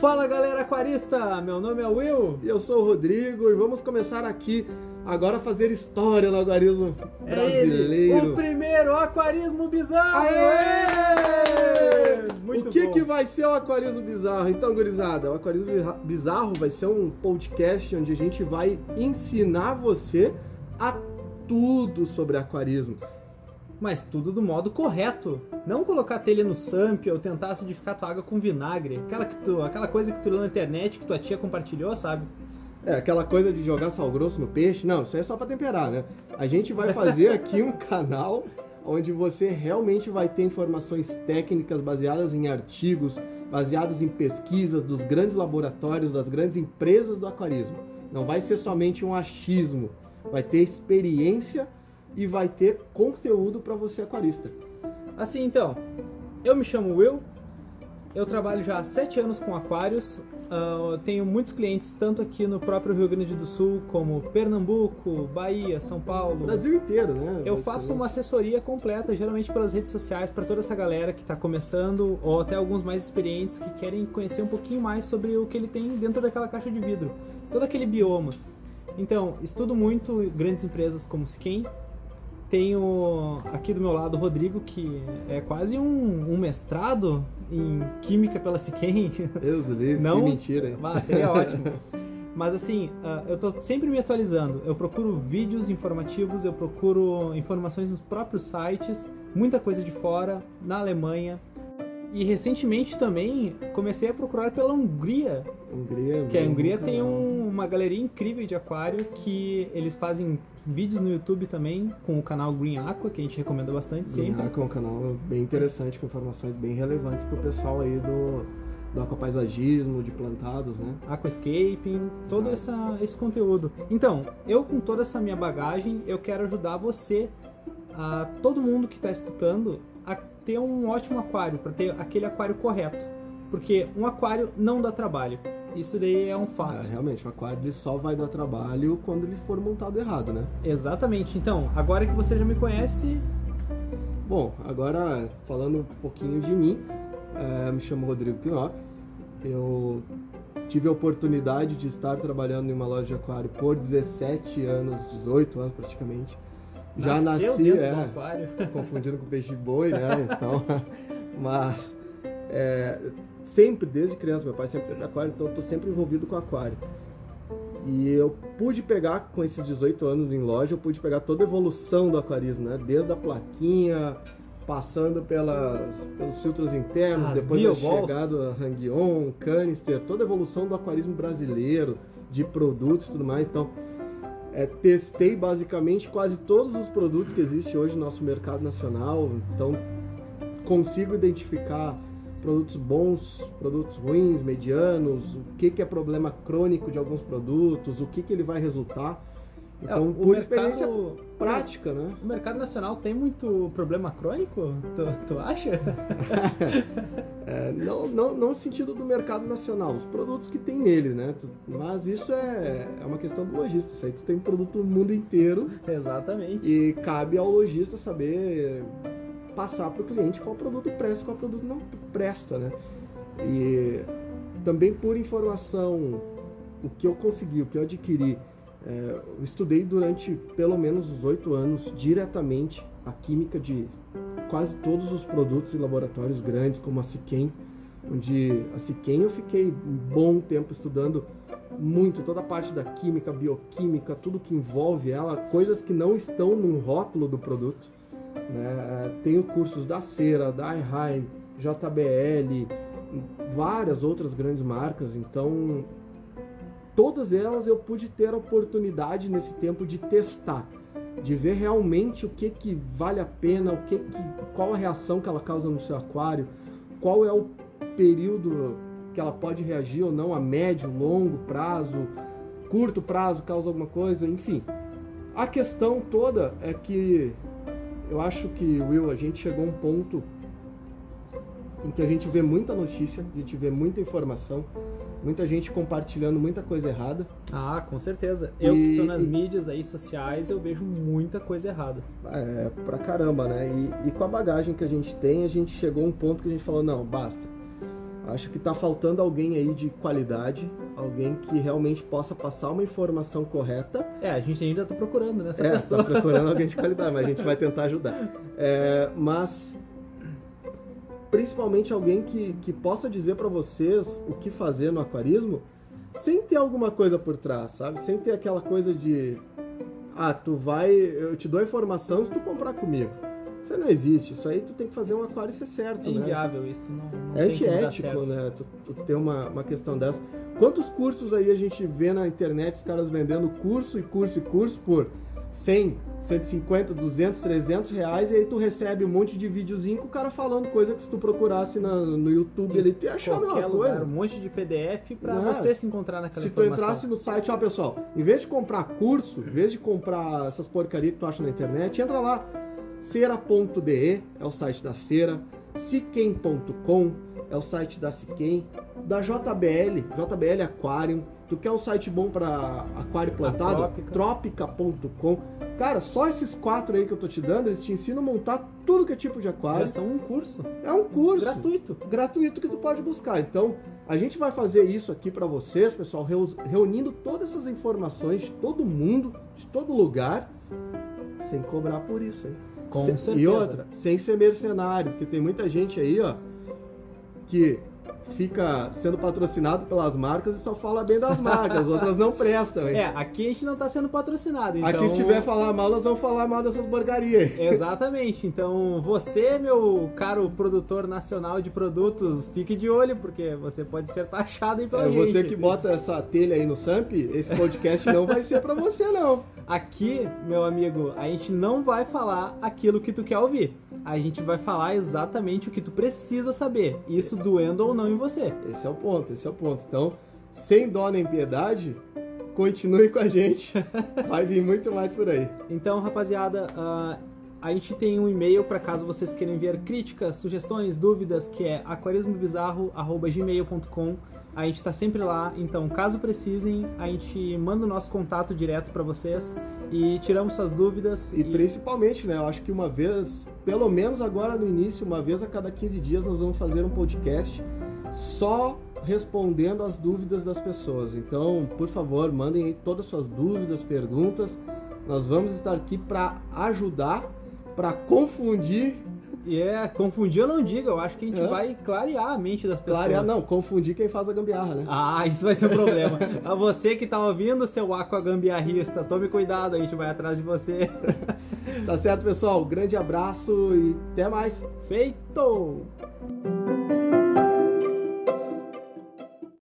Fala galera aquarista, meu nome é Will. E eu sou o Rodrigo e vamos começar aqui agora a fazer história no aquarismo brasileiro. É ele, o primeiro aquarismo bizarro! Aê! Muito o que, bom. que vai ser o aquarismo bizarro? Então, gurizada, o aquarismo bizarro vai ser um podcast onde a gente vai ensinar você a tudo sobre aquarismo. Mas tudo do modo correto. Não colocar a telha no samp ou tentar acidificar tua água com vinagre. Aquela, que tu, aquela coisa que tu leu na internet que tua tia compartilhou, sabe? É, aquela coisa de jogar sal grosso no peixe. Não, isso aí é só pra temperar, né? A gente vai fazer aqui um canal onde você realmente vai ter informações técnicas baseadas em artigos, baseados em pesquisas dos grandes laboratórios, das grandes empresas do aquarismo. Não vai ser somente um achismo, vai ter experiência e vai ter conteúdo para você aquarista. Assim então, eu me chamo Will, eu trabalho já há sete anos com aquários, uh, tenho muitos clientes tanto aqui no próprio Rio Grande do Sul como Pernambuco, Bahia, São Paulo. Brasil inteiro, né? Eu faço uma assessoria completa, geralmente pelas redes sociais, para toda essa galera que está começando, ou até alguns mais experientes que querem conhecer um pouquinho mais sobre o que ele tem dentro daquela caixa de vidro, todo aquele bioma. Então, estudo muito grandes empresas como Skin. Tenho aqui do meu lado o Rodrigo, que é quase um, um mestrado em Química pela Siquem. Deus do livre, Não? que mentira, hein? Ah, seria ótimo. Mas assim, ah, eu tô sempre me atualizando. Eu procuro vídeos informativos, eu procuro informações nos próprios sites, muita coisa de fora, na Alemanha. E recentemente também comecei a procurar pela Hungria, Hungria, que a Hungria tem um- uma galeria incrível de aquário que eles fazem vídeos no YouTube também com o canal Green Aqua, que a gente recomenda bastante sempre. Green é um canal bem interessante, com informações bem relevantes pro pessoal aí do, do aquapaisagismo, de plantados, né? aquascaping, todo essa, esse conteúdo. Então, eu com toda essa minha bagagem, eu quero ajudar você, a todo mundo que está escutando, a ter um ótimo aquário, para ter aquele aquário correto. Porque um aquário não dá trabalho. Isso daí é um É, fato. realmente, o aquário ele só vai dar trabalho quando ele for montado errado, né? Exatamente. Então, agora que você já me conhece, Bom, agora falando um pouquinho de mim, é, me chamo Rodrigo Knop. Eu tive a oportunidade de estar trabalhando em uma loja de aquário por 17 anos, 18 anos praticamente. Já nasceu nasci, é, confundindo com peixe boi, né? Então, mas é, sempre, desde criança, meu pai sempre teve aquário, então eu tô sempre envolvido com aquário. E eu pude pegar, com esses 18 anos em loja, eu pude pegar toda a evolução do aquarismo, né? Desde a plaquinha, passando pelas, pelos filtros internos, As depois da bioballs. chegada da Hang-On, canister, toda a evolução do aquarismo brasileiro, de produtos e tudo mais. Então, é, testei basicamente quase todos os produtos que existem hoje no nosso mercado nacional, então consigo identificar produtos bons, produtos ruins, medianos, o que, que é problema crônico de alguns produtos, o que, que ele vai resultar. Então, É, por experiência mercado, prática, né? o mercado nacional tem muito problema crônico? Tu, tu acha? É, não, não, não no sentido do mercado nacional, os produtos que tem nele, né? Mas isso é, é uma questão do lojista. Isso aí tu tem produto no mundo inteiro Exatamente. E cabe ao lojista saber passar para o cliente qual produto presta e qual produto não presta, né? E também por informação, o que eu consegui, o que eu adquiri, é, eu estudei durante pelo menos os oito anos diretamente a química de quase todos os produtos e laboratórios grandes, como a Siquem, onde a Siquem eu fiquei um bom tempo estudando muito toda a parte da química, bioquímica, tudo que envolve ela, coisas que não estão no rótulo do produto. Né? Tenho cursos da Cera, da iHigh, JBL, várias outras grandes marcas, então todas elas eu pude ter a oportunidade nesse tempo de testar, de ver realmente o que que vale a pena, o que que, qual a reação que ela causa no seu aquário, qual é o período que ela pode reagir ou não a médio, longo prazo, curto prazo causa alguma coisa, enfim. A questão toda é que eu acho que, Will, a gente chegou a um ponto em que a gente vê muita notícia, a gente vê muita informação, muita gente compartilhando muita coisa errada. Ah, com certeza. Eu que tô E- nas e- mídias aí sociais, eu vejo muita coisa errada. É, pra caramba, né? E, e com a bagagem que a gente tem, a gente chegou a um ponto que a gente falou, não, basta. Acho que está faltando alguém aí de qualidade, alguém que realmente possa passar uma informação correta. É, a gente ainda está procurando nessa é, pessoa. Está procurando alguém de qualidade, mas a gente vai tentar ajudar. É, mas principalmente alguém que, que possa dizer para vocês o que fazer no aquarismo sem ter alguma coisa por trás, sabe? Sem ter aquela coisa de ah, tu vai, eu te dou a informação se tu comprar comigo. Isso não existe. Isso aí tu tem que fazer um aquário ser certo, é né? inviável isso. Não, não é antiético, né? Tu, tu ter uma, uma questão dessa. Quantos cursos aí a gente vê na internet os caras vendendo curso e curso e curso por 100, 150, 200, 300 reais e aí tu recebe um monte de videozinho com o cara falando coisa que se tu procurasse na, no YouTube ele tu ia achar a mesma coisa. um monte de PDF para é. você se encontrar naquela Se informação. tu entrasse no site, ó pessoal, em vez de comprar curso, em vez de comprar essas porcarias que tu acha na internet, entra lá, cera.de é o site da Cera, siquem.com é o site da Siquem, da JBL, JBL Aquarium, Tu quer um site bom para aquário plantado? Tropica.com. Cara, só esses quatro aí que eu tô te dando, eles te ensinam a montar tudo que é tipo de aquário. Já são um curso. É um curso. Gratuito. Gratuito que tu pode buscar. Então, a gente vai fazer isso aqui para vocês, pessoal, reunindo todas essas informações de todo mundo, de todo lugar, sem cobrar por isso, hein? Com sem, certeza. E outra, sem ser mercenário, porque tem muita gente aí, ó, que fica sendo patrocinado pelas marcas e só fala bem das marcas, outras não prestam, hein? É, aqui a gente não está sendo patrocinado, então... Aqui se tiver falar mal, nós vamos falar mal dessas porcarias. Exatamente, então você, meu caro produtor nacional de produtos, fique de olho, porque você pode ser taxado aí pela é, gente. Você que bota essa telha aí no SAMP, esse podcast não vai ser para você, não. Aqui, meu amigo, a gente não vai falar aquilo que tu quer ouvir. A gente vai falar exatamente o que tu precisa saber, isso doendo ou não em você. Esse é o ponto, esse é o ponto. Então, sem dó nem piedade, continue com a gente. Vai vir muito mais por aí. Então, rapaziada, uh, a gente tem um e-mail para caso vocês queiram enviar críticas, sugestões, dúvidas, que é aquarismobizarro@gmail.com. A gente está sempre lá, então caso precisem, a gente manda o nosso contato direto para vocês e tiramos suas dúvidas. E, e, principalmente, né, eu acho que uma vez, pelo menos agora no início, uma vez a cada 15 dias nós vamos fazer um podcast só respondendo as dúvidas das pessoas. Então, por favor, mandem aí todas as suas dúvidas, perguntas. Nós vamos estar aqui para ajudar, para confundir. E é, confundir eu não digo, eu acho que a gente é. vai clarear a mente das pessoas. Clarear, não, confundir quem faz a gambiarra, né? Ah, isso vai ser um problema. a você que tá ouvindo, seu aqua gambiarrista, tome cuidado, a gente vai atrás de você. tá certo, pessoal? Grande abraço e até mais. Feito!